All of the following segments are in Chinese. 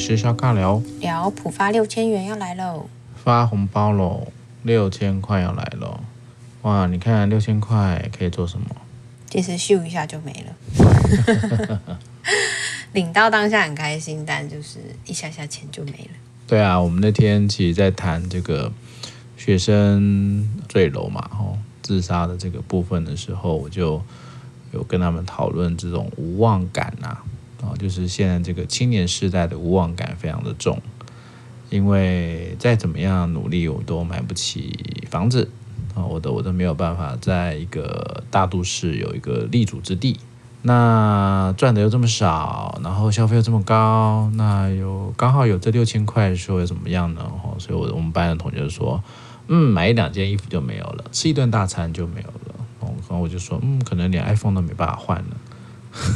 吃烧尬聊，聊浦发六千元要来喽，发红包喽，六千块要来喽，哇！你看六千块可以做什么？其实咻一下就没了，领到当下很开心，但就是一下下钱就没了。对啊，我们那天其实在谈这个学生坠楼嘛，吼，自杀的这个部分的时候，我就有跟他们讨论这种无望感啊。啊，就是现在这个青年世代的无望感非常的重，因为再怎么样努力，我都买不起房子啊，我都我都没有办法在一个大都市有一个立足之地。那赚的又这么少，然后消费又这么高，那有刚好有这六千块的时候又怎么样呢？所以我我们班的同学说，嗯，买一两件衣服就没有了，吃一顿大餐就没有了。然后我就说，嗯，可能连 iPhone 都没办法换了。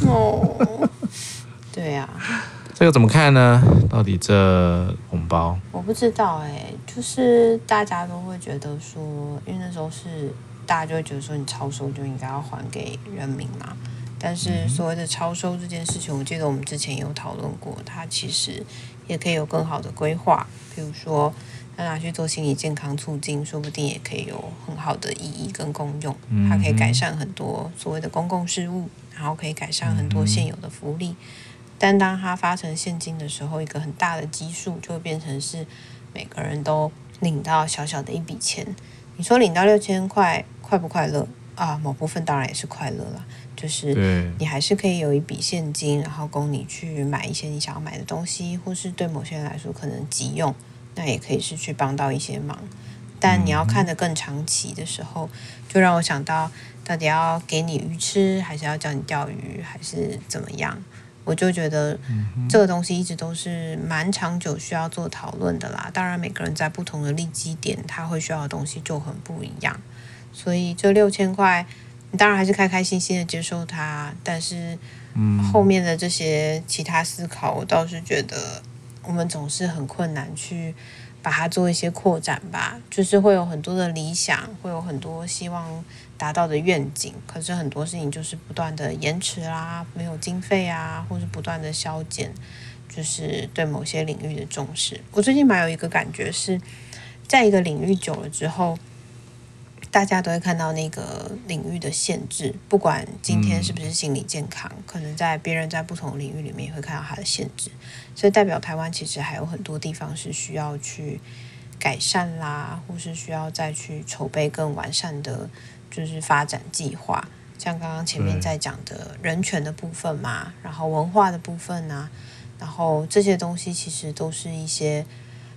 哦。对呀、啊，这个怎么看呢？到底这红包我不知道哎，就是大家都会觉得说，因为那时候是大家就会觉得说，你超收就应该要还给人民嘛。但是所谓的超收这件事情，我记得我们之前有讨论过，它其实也可以有更好的规划，比如说他拿去做心理健康促进，说不定也可以有很好的意义跟功用。它可以改善很多所谓的公共事务，然后可以改善很多现有的福利。但当它发成现金的时候，一个很大的基数就会变成是每个人都领到小小的一笔钱。你说领到六千块，快不快乐啊？某部分当然也是快乐啦，就是你还是可以有一笔现金，然后供你去买一些你想要买的东西，或是对某些人来说可能急用，那也可以是去帮到一些忙。但你要看得更长期的时候，就让我想到，到底要给你鱼吃，还是要教你钓鱼，还是怎么样？我就觉得这个东西一直都是蛮长久需要做讨论的啦。当然，每个人在不同的利基点，他会需要的东西就很不一样。所以这六千块，你当然还是开开心心的接受它。但是，后面的这些其他思考，我倒是觉得我们总是很困难去把它做一些扩展吧。就是会有很多的理想，会有很多希望。达到的愿景，可是很多事情就是不断的延迟啦，没有经费啊，或是不断的削减，就是对某些领域的重视。我最近蛮有一个感觉是，在一个领域久了之后，大家都会看到那个领域的限制，不管今天是不是心理健康，嗯、可能在别人在不同领域里面也会看到它的限制，所以代表台湾其实还有很多地方是需要去改善啦，或是需要再去筹备更完善的。就是发展计划，像刚刚前面在讲的人权的部分嘛，然后文化的部分啊，然后这些东西其实都是一些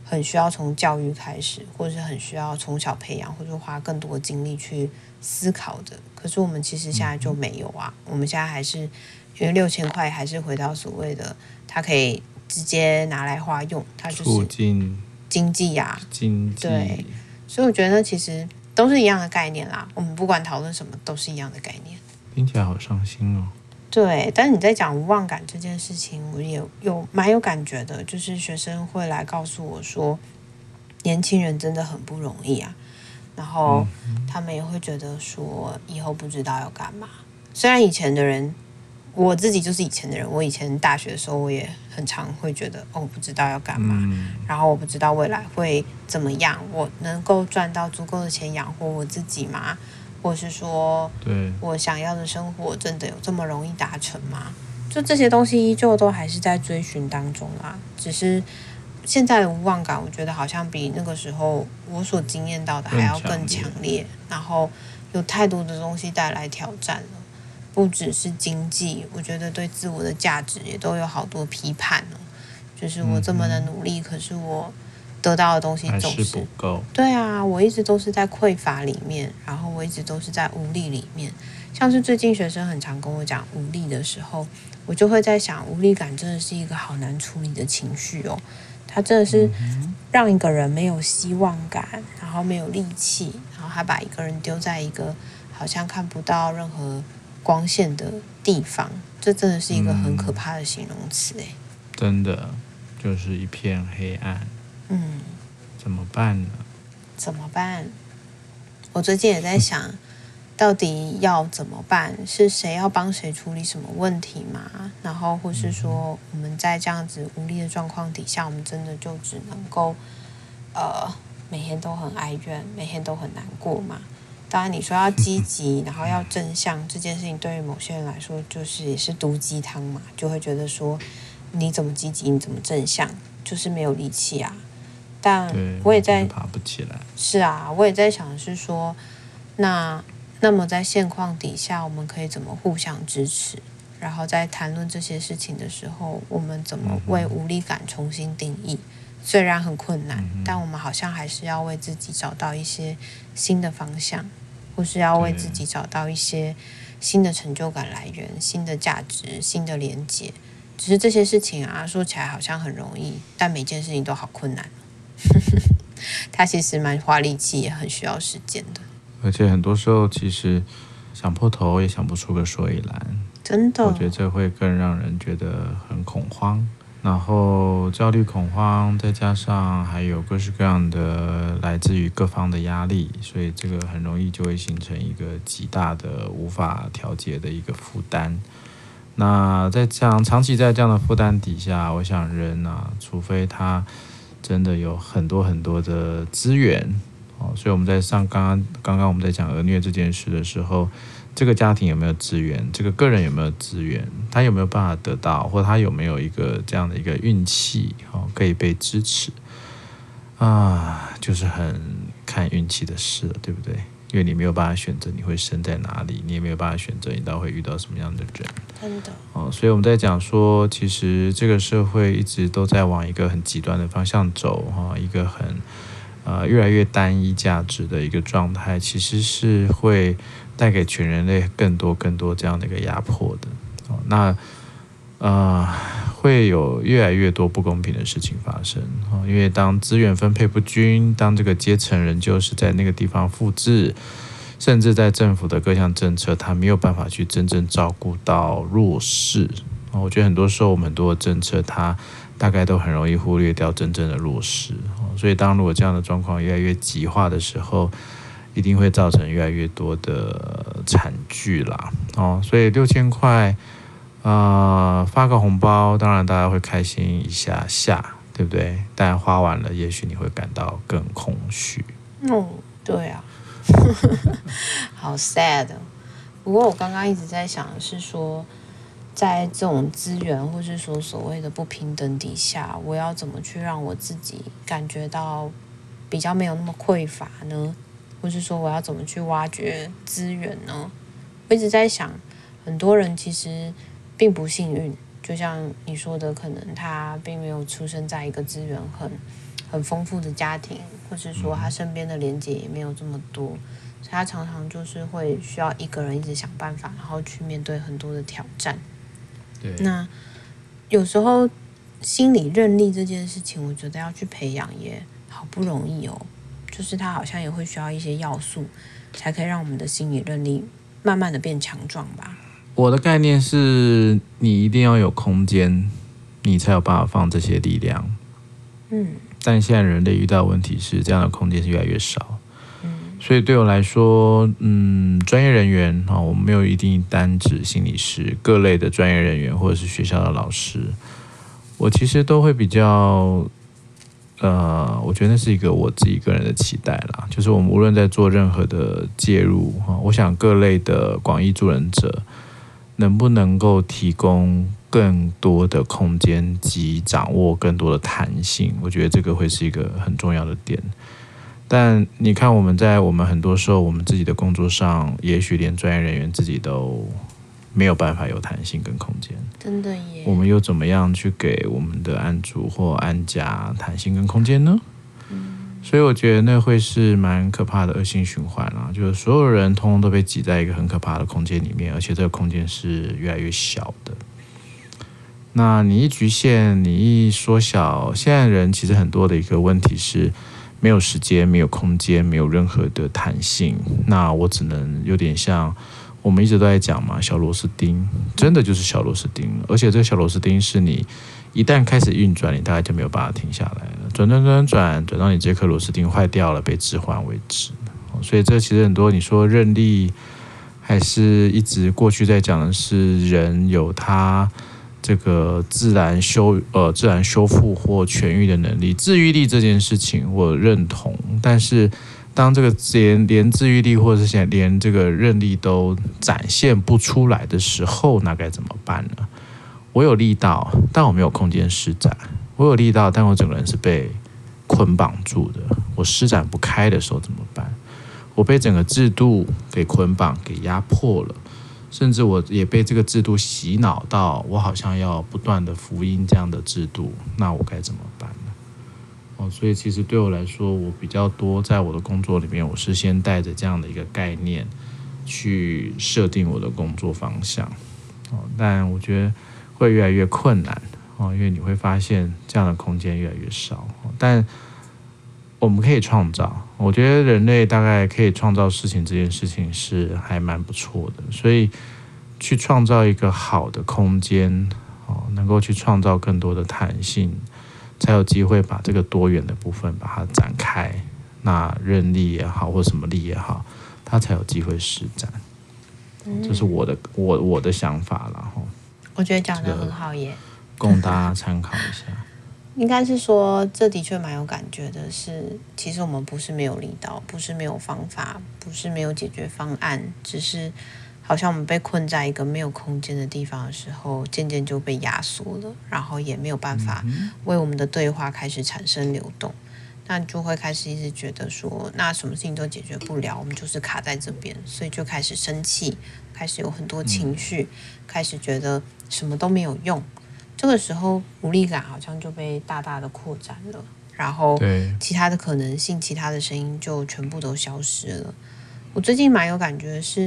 很需要从教育开始，或者是很需要从小培养，或者花更多精力去思考的。可是我们其实现在就没有啊，我们现在还是因为六千块还是回到所谓的，它可以直接拿来花用，它就是经济呀，经济对，所以我觉得其实。都是一样的概念啦，我们不管讨论什么，都是一样的概念。听起来好伤心哦。对，但是你在讲无望感这件事情，我也有，蛮有感觉的。就是学生会来告诉我说，年轻人真的很不容易啊。然后他们也会觉得说，以后不知道要干嘛。虽然以前的人。我自己就是以前的人，我以前大学的时候，我也很常会觉得，哦，我不知道要干嘛，嗯，然后我不知道未来会怎么样，我能够赚到足够的钱养活我自己吗？或是说，对，我想要的生活真的有这么容易达成吗？就这些东西依旧都还是在追寻当中啊，只是现在的无望感，我觉得好像比那个时候我所经验到的还要更强烈，然后有太多的东西带来挑战了。不只是经济，我觉得对自我的价值也都有好多批判了。就是我这么的努力，嗯、可是我得到的东西总是，是不够。对啊，我一直都是在匮乏里面，然后我一直都是在无力里面。像是最近学生很常跟我讲无力的时候，我就会在想，无力感真的是一个好难处理的情绪哦。它真的是让一个人没有希望感，然后没有力气，然后还把一个人丢在一个好像看不到任何。光线的地方，这真的是一个很可怕的形容词哎、嗯，真的就是一片黑暗。嗯，怎么办呢？怎么办？我最近也在想，到底要怎么办？是谁要帮谁处理什么问题吗？然后或是说我们在这样子无力的状况底下，我们真的就只能够呃每天都很哀怨，每天都很难过吗？当然，你说要积极，然后要正向，这件事情对于某些人来说，就是也是毒鸡汤嘛，就会觉得说，你怎么积极，你怎么正向，就是没有力气啊。但我也在爬不起来。是啊，我也在想是说，那那么在现况底下，我们可以怎么互相支持？然后在谈论这些事情的时候，我们怎么为无力感重新定义？虽然很困难，但我们好像还是要为自己找到一些新的方向。或是要为自己找到一些新的成就感来源、新的价值、新的连接。只是这些事情啊，说起来好像很容易，但每件事情都好困难。它其实蛮花力气，也很需要时间的。而且很多时候，其实想破头也想不出个所以然。真的，我觉得这会更让人觉得很恐慌。然后焦虑、恐慌，再加上还有各式各样的来自于各方的压力，所以这个很容易就会形成一个极大的无法调节的一个负担。那在这样长期在这样的负担底下，我想人啊，除非他真的有很多很多的资源哦，所以我们在上刚刚刚刚我们在讲儿虐这件事的时候。这个家庭有没有资源？这个个人有没有资源？他有没有办法得到，或他有没有一个这样的一个运气，哦，可以被支持啊？就是很看运气的事了，对不对？因为你没有办法选择你会生在哪里，你也没有办法选择你到会遇到什么样的人。真的哦，所以我们在讲说，其实这个社会一直都在往一个很极端的方向走，哈，一个很呃越来越单一价值的一个状态，其实是会。带给全人类更多更多这样的一个压迫的，哦，那呃会有越来越多不公平的事情发生，啊，因为当资源分配不均，当这个阶层仍旧是在那个地方复制，甚至在政府的各项政策，他没有办法去真正照顾到弱势，啊，我觉得很多时候我们很多的政策，它大概都很容易忽略掉真正的弱势，哦，所以当如果这样的状况越来越极化的时候，一定会造成越来越多的惨剧啦，哦，所以六千块，呃，发个红包，当然大家会开心一下下，对不对？但花完了，也许你会感到更空虚。嗯，对啊，好 sad。不过我刚刚一直在想的是说，在这种资源或是说所谓的不平等底下，我要怎么去让我自己感觉到比较没有那么匮乏呢？或是说我要怎么去挖掘资源呢？我一直在想，很多人其实并不幸运，就像你说的，可能他并没有出生在一个资源很很丰富的家庭，或是说他身边的连接也没有这么多，所以他常常就是会需要一个人一直想办法，然后去面对很多的挑战。对，那有时候心理韧力这件事情，我觉得要去培养也好不容易哦。就是他好像也会需要一些要素，才可以让我们的心理韧力慢慢的变强壮吧。我的概念是你一定要有空间，你才有办法放这些力量。嗯，但现在人类遇到的问题是，这样的空间是越来越少。嗯，所以对我来说，嗯，专业人员啊，我们没有一定单指心理师，各类的专业人员或者是学校的老师，我其实都会比较。呃，我觉得那是一个我自己个人的期待啦，就是我们无论在做任何的介入哈，我想各类的广义助人者能不能够提供更多的空间及掌握更多的弹性，我觉得这个会是一个很重要的点。但你看，我们在我们很多时候，我们自己的工作上，也许连专业人员自己都。没有办法有弹性跟空间，真的耶。我们又怎么样去给我们的案主或案家弹性跟空间呢？所以我觉得那会是蛮可怕的恶性循环啊！就是所有人通通都被挤在一个很可怕的空间里面，而且这个空间是越来越小的。那你一局限，你一缩小，现在人其实很多的一个问题是没有时间、没有空间、没有任何的弹性。那我只能有点像。我们一直都在讲嘛，小螺丝钉真的就是小螺丝钉，而且这个小螺丝钉是你一旦开始运转，你大概就没有办法停下来，转转转转转到你这颗螺丝钉坏掉了被置换为止。所以这其实很多你说韧力还是一直过去在讲的是人有他这个自然修呃自然修复或痊愈的能力，治愈力这件事情我认同，但是当这个连连治愈力或者是连这个韧力都展现不出来的时候，那该怎么办呢？我有力道，但我没有空间施展；我有力道，但我整个人是被捆绑住的，我施展不开的时候怎么办？我被整个制度给捆绑、给压迫了，甚至我也被这个制度洗脑到，我好像要不断的福音这样的制度，那我该怎么办呢？哦，所以其实对我来说，我比较多在我的工作里面，我是先带着这样的一个概念去设定我的工作方向。哦，但我觉得会越来越困难哦，因为你会发现这样的空间越来越少，但。我们可以创造，我觉得人类大概可以创造事情，这件事情是还蛮不错的。所以，去创造一个好的空间，哦，能够去创造更多的弹性，才有机会把这个多元的部分把它展开。那任力也好，或什么力也好，它才有机会施展。这是我的我我的想法了哈。我觉得讲的很好耶，供大家参考一下。应该是说，这的确蛮有感觉的是。是其实我们不是没有力道，不是没有方法，不是没有解决方案，只是好像我们被困在一个没有空间的地方的时候，渐渐就被压缩了，然后也没有办法为我们的对话开始产生流动。那就会开始一直觉得说，那什么事情都解决不了，我们就是卡在这边，所以就开始生气，开始有很多情绪，开始觉得什么都没有用。这个时候无力感好像就被大大的扩展了，然后其他的可能性、其他的声音就全部都消失了。我最近蛮有感觉的是，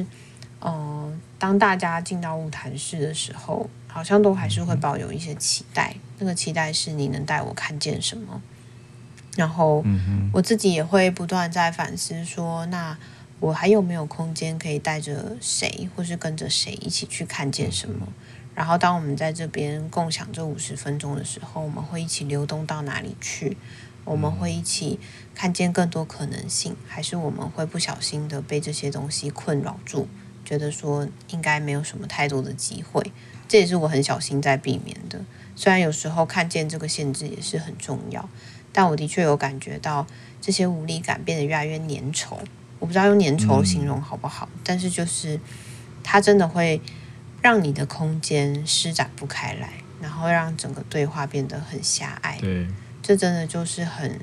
嗯、呃，当大家进到舞谈室的时候，好像都还是会抱有一些期待。那个期待是你能带我看见什么？然后我自己也会不断在反思说，那我还有没有空间可以带着谁，或是跟着谁一起去看见什么？然后，当我们在这边共享这五十分钟的时候，我们会一起流动到哪里去？我们会一起看见更多可能性，还是我们会不小心的被这些东西困扰住，觉得说应该没有什么太多的机会？这也是我很小心在避免的。虽然有时候看见这个限制也是很重要，但我的确有感觉到这些无力感变得越来越粘稠。我不知道用粘稠形容好不好，嗯、但是就是它真的会。让你的空间施展不开来，然后让整个对话变得很狭隘。对，这真的就是很，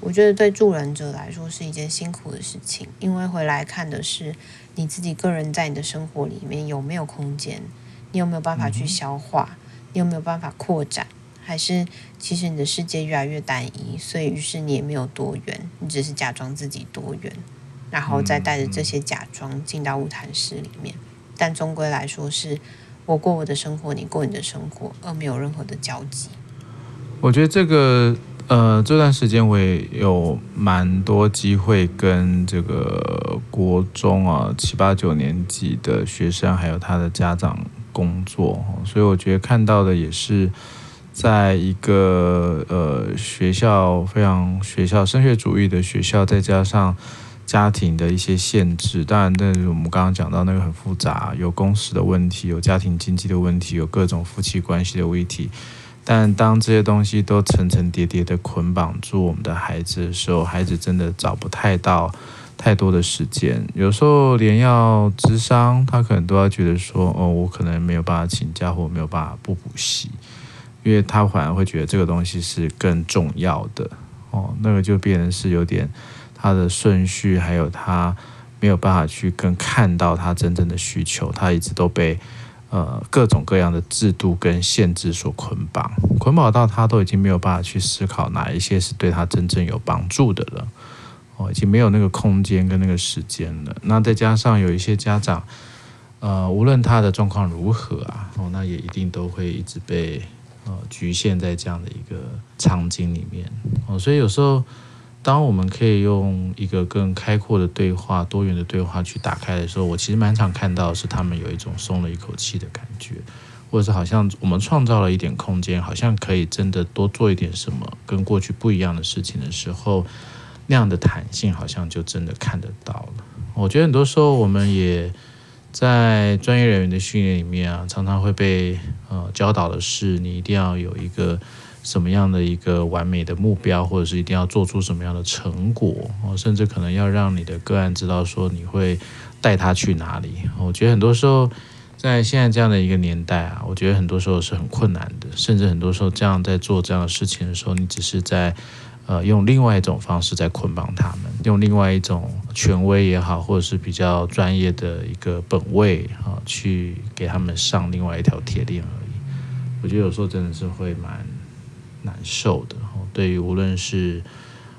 我觉得对助人者来说是一件辛苦的事情，因为回来看的是你自己个人在你的生活里面有没有空间，你有没有办法去消化，嗯、你有没有办法扩展，还是其实你的世界越来越单一，所以于是你也没有多元，你只是假装自己多元，然后再带着这些假装进到舞台室里面。但终归来说，是我过我的生活，你过你的生活，而没有任何的交集。我觉得这个呃，这段时间我也有蛮多机会跟这个国中啊七八九年级的学生，还有他的家长工作，所以我觉得看到的也是，在一个呃学校非常学校升学主义的学校，再加上。家庭的一些限制，当然，但是我们刚刚讲到那个很复杂，有工时的问题，有家庭经济的问题，有各种夫妻关系的问题。但当这些东西都层层叠叠的捆绑住我们的孩子的时候，孩子真的找不太到太多的时间。有时候连要智商，他可能都要觉得说，哦，我可能没有办法请假，或没有办法不补习，因为他反而会觉得这个东西是更重要的。哦，那个就变成是有点。他的顺序，还有他没有办法去更看到他真正的需求，他一直都被呃各种各样的制度跟限制所捆绑，捆绑到他都已经没有办法去思考哪一些是对他真正有帮助的了，哦，已经没有那个空间跟那个时间了。那再加上有一些家长，呃，无论他的状况如何啊，哦，那也一定都会一直被呃局限在这样的一个场景里面，哦，所以有时候。当我们可以用一个更开阔的对话、多元的对话去打开的时候，我其实蛮常看到是他们有一种松了一口气的感觉，或者是好像我们创造了一点空间，好像可以真的多做一点什么跟过去不一样的事情的时候，那样的弹性好像就真的看得到了。我觉得很多时候我们也在专业人员的训练里面啊，常常会被呃教导的是，你一定要有一个什么样的一个完美的目标，或者是一定要做出什么样的成果，哦，甚至可能要让你的个案知道说你会带他去哪里。我觉得很多时候在现在这样的一个年代啊，我觉得很多时候是很困难的，甚至很多时候这样在做这样的事情的时候，你只是在。呃，用另外一种方式在捆绑他们，用另外一种权威也好，或者是比较专业的一个本位啊，去给他们上另外一条铁链而已。我觉得有时候真的是会蛮难受的，对于无论是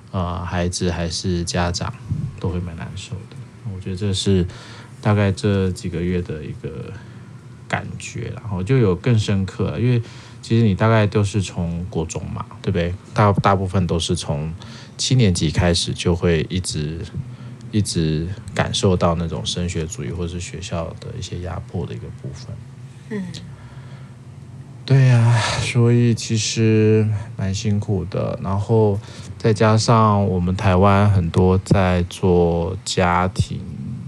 呃孩子还是家长，都会蛮难受的。我觉得这是大概这几个月的一个感觉，然后就有更深刻，因为。其实你大概都是从国中嘛，对不对？大大部分都是从七年级开始，就会一直一直感受到那种升学主义或者是学校的一些压迫的一个部分。嗯，对呀、啊，所以其实蛮辛苦的。然后再加上我们台湾很多在做家庭，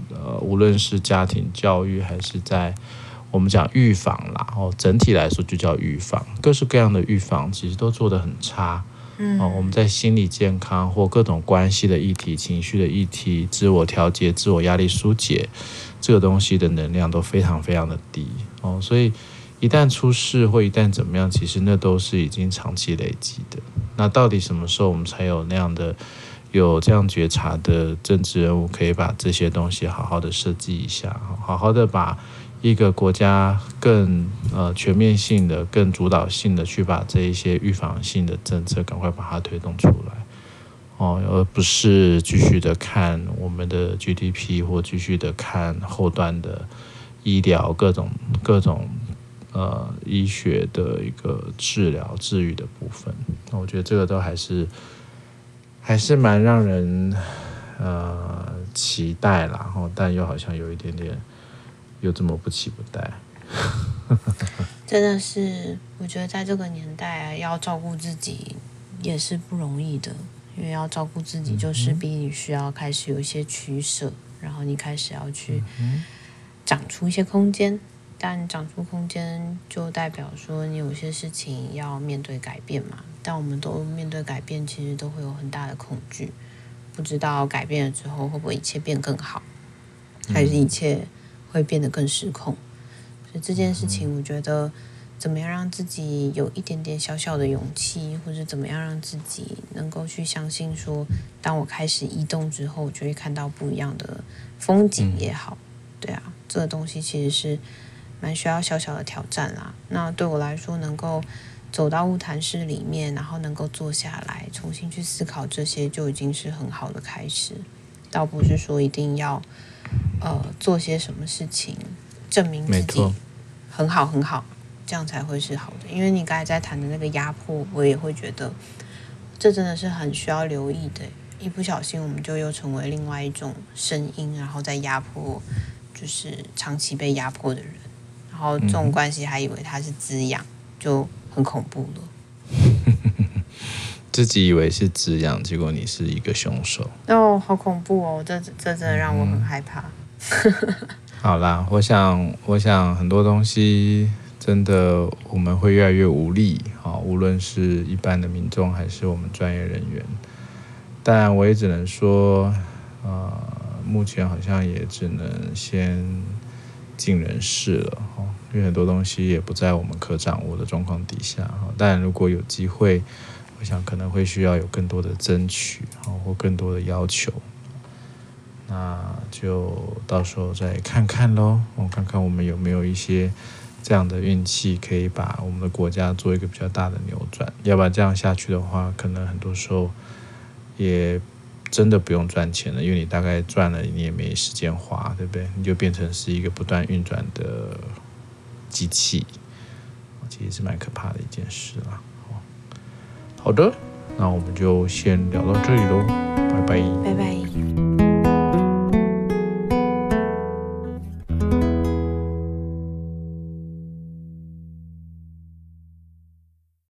呃，无论是家庭教育还是在。我们讲预防啦，哦，整体来说就叫预防，各式各样的预防其实都做得很差。嗯，哦，我们在心理健康或各种关系的议题、情绪的议题、自我调节、自我压力疏解，这个东西的能量都非常非常的低。哦，所以一旦出事或一旦怎么样，其实那都是已经长期累积的。那到底什么时候我们才有那样的有这样觉察的政治人物，可以把这些东西好好的设计一下，好好的把。一个国家更呃全面性的、更主导性的去把这一些预防性的政策赶快把它推动出来，哦，而不是继续的看我们的 GDP 或继续的看后端的医疗各种各种呃医学的一个治疗治愈的部分。那我觉得这个都还是还是蛮让人呃期待啦，然后但又好像有一点点。又这么不期不待，真的是，我觉得在这个年代要照顾自己也是不容易的，因为要照顾自己，就是比你需要开始有一些取舍，然后你开始要去长出一些空间，但长出空间就代表说你有些事情要面对改变嘛。但我们都面对改变，其实都会有很大的恐惧，不知道改变了之后会不会一切变更好，还是一切。会变得更失控，所以这件事情，我觉得怎么样让自己有一点点小小的勇气，或者怎么样让自己能够去相信说，当我开始移动之后，我就会看到不一样的风景也好，对啊，这个东西其实是蛮需要小小的挑战啦。那对我来说，能够走到物谈室里面，然后能够坐下来重新去思考这些，就已经是很好的开始，倒不是说一定要。呃，做些什么事情证明自己很好很好，这样才会是好的。因为你刚才在谈的那个压迫，我也会觉得这真的是很需要留意的。一不小心，我们就又成为另外一种声音，然后再压迫，就是长期被压迫的人。然后这种关系还以为他是滋养，就很恐怖了。自己以为是滋养，结果你是一个凶手。哦，好恐怖哦！这这真的让我很害怕。好啦，我想，我想很多东西真的我们会越来越无力啊，无论是一般的民众还是我们专业人员。但我也只能说，呃，目前好像也只能先尽人事了哈，因为很多东西也不在我们可掌握的状况底下哈。但如果有机会，我想可能会需要有更多的争取，或更多的要求，那就到时候再看看喽。我看看我们有没有一些这样的运气，可以把我们的国家做一个比较大的扭转。要不然这样下去的话，可能很多时候也真的不用赚钱了，因为你大概赚了，你也没时间花，对不对？你就变成是一个不断运转的机器，其实是蛮可怕的一件事啦。好的，那我们就先聊到这里喽，拜拜，拜拜。